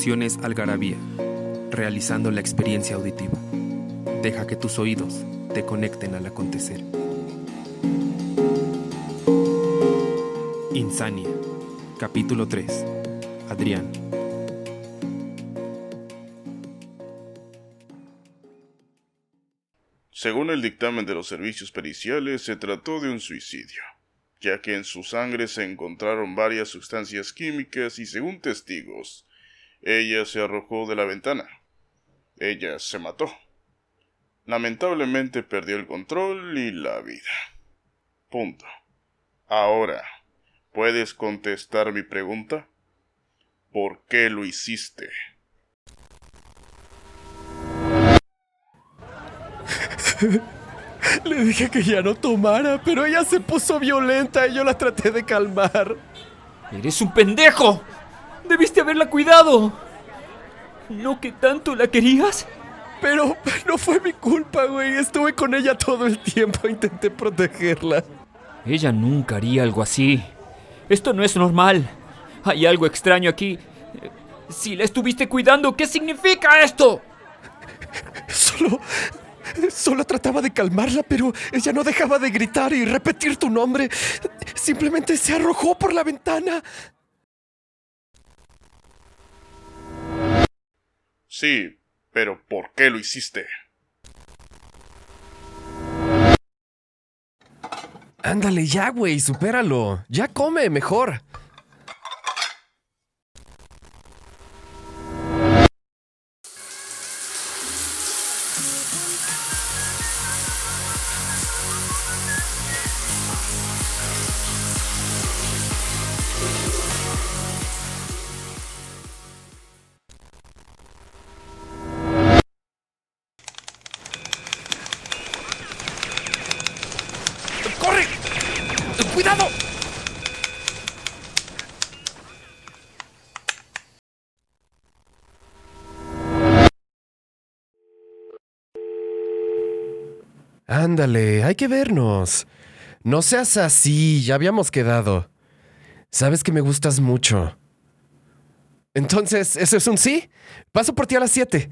Producciones Algarabía, realizando la experiencia auditiva. Deja que tus oídos te conecten al acontecer. Insania, capítulo 3. Adrián. Según el dictamen de los servicios periciales, se trató de un suicidio, ya que en su sangre se encontraron varias sustancias químicas y según testigos, ella se arrojó de la ventana. Ella se mató. Lamentablemente perdió el control y la vida. Punto. Ahora, ¿puedes contestar mi pregunta? ¿Por qué lo hiciste? Le dije que ya no tomara, pero ella se puso violenta y yo la traté de calmar. ¡Eres un pendejo! Debiste haberla cuidado. ¿No que tanto la querías? Pero no fue mi culpa, güey. Estuve con ella todo el tiempo, intenté protegerla. Ella nunca haría algo así. Esto no es normal. Hay algo extraño aquí. Si la estuviste cuidando, ¿qué significa esto? Solo... Solo trataba de calmarla, pero ella no dejaba de gritar y repetir tu nombre. Simplemente se arrojó por la ventana. Sí, pero ¿por qué lo hiciste? Ándale ya, güey, supéralo. Ya come, mejor. ¡Cuidado! Ándale, hay que vernos. No seas así, ya habíamos quedado. Sabes que me gustas mucho. Entonces, ¿eso es un sí? Paso por ti a las 7.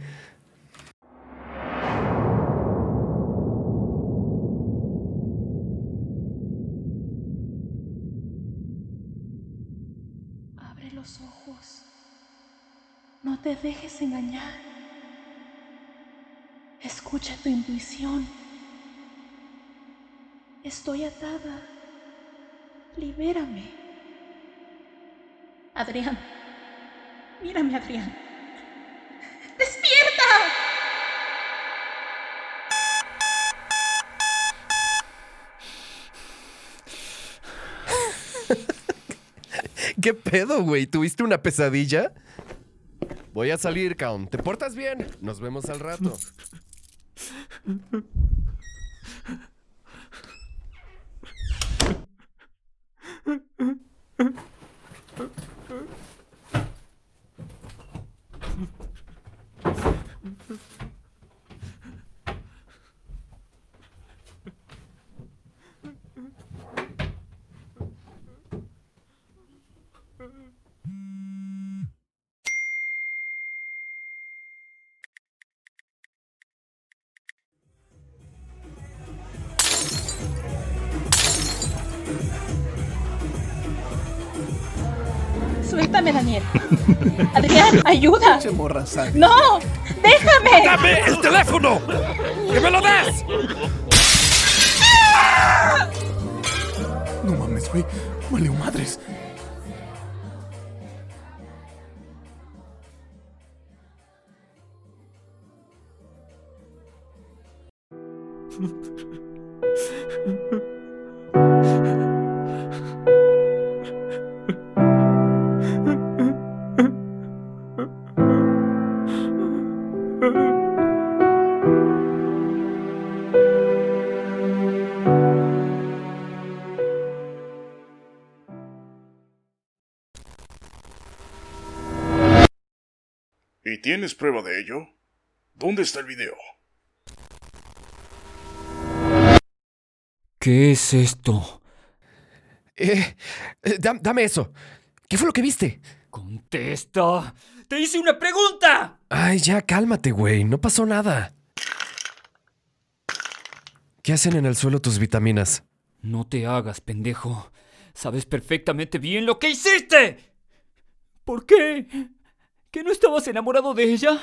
No te dejes engañar. Escucha tu intuición. Estoy atada. Libérame. Adrián. Mírame, Adrián. ¡Despierta! ¿Qué pedo, güey? ¿Tuviste una pesadilla? Voy a salir, Count. ¿Te portas bien? Nos vemos al rato. Daniel. Adrián, ayuda. ¡No! ¡Déjame! ¡Dame el teléfono! ¡Que me lo des! No mames, güey. Valió madres. tienes prueba de ello? ¿Dónde está el video? ¿Qué es esto? Eh, eh, dam- dame eso. ¿Qué fue lo que viste? Contesta. Te hice una pregunta. Ay, ya, cálmate, güey. No pasó nada. ¿Qué hacen en el suelo tus vitaminas? No te hagas, pendejo. Sabes perfectamente bien lo que hiciste. ¿Por qué? ¿Que no estabas enamorado de ella?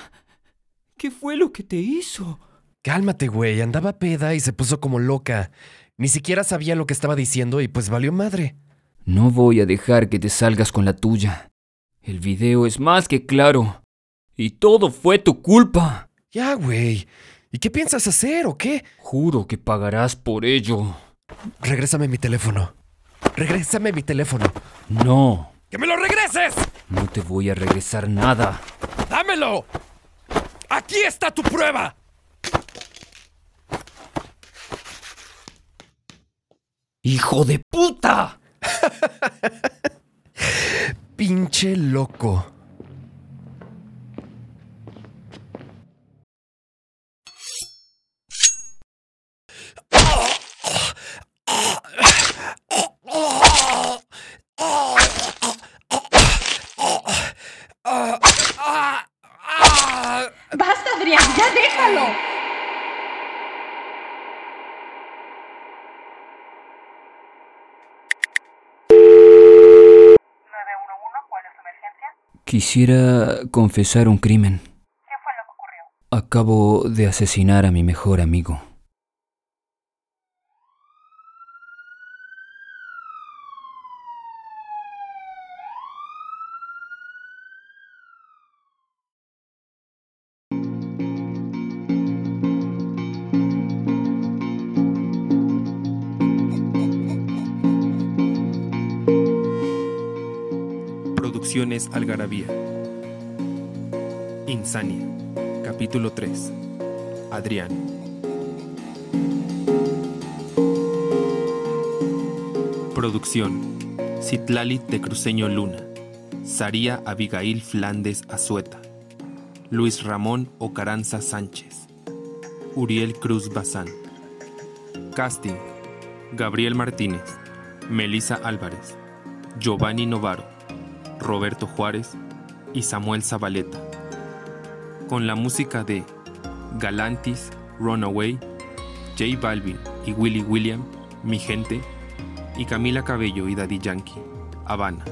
¿Qué fue lo que te hizo? Cálmate, güey. Andaba peda y se puso como loca. Ni siquiera sabía lo que estaba diciendo y pues valió madre. No voy a dejar que te salgas con la tuya. El video es más que claro. Y todo fue tu culpa. Ya, güey. ¿Y qué piensas hacer o qué? Juro que pagarás por ello. Regrésame mi teléfono. Regrésame mi teléfono. No, ¡Que me lo regreses! No te voy a regresar nada. ¡Dámelo! ¡Aquí está tu prueba! ¡Hijo de puta! Pinche loco. ¡Basta, Adrián! ¡Ya déjalo! Quisiera confesar un crimen. ¿Qué fue lo que ocurrió? Acabo de asesinar a mi mejor amigo. Algarabía. Insania. Capítulo 3. Adrián. Producción. Citlalit de Cruceño Luna. Saría Abigail Flandes Azueta. Luis Ramón Ocaranza Sánchez. Uriel Cruz Bazán. Casting. Gabriel Martínez. Melisa Álvarez. Giovanni Novaro. Roberto Juárez y Samuel Zabaleta. Con la música de Galantis, Runaway, J Balvin y Willy William, Mi Gente, y Camila Cabello y Daddy Yankee, Habana.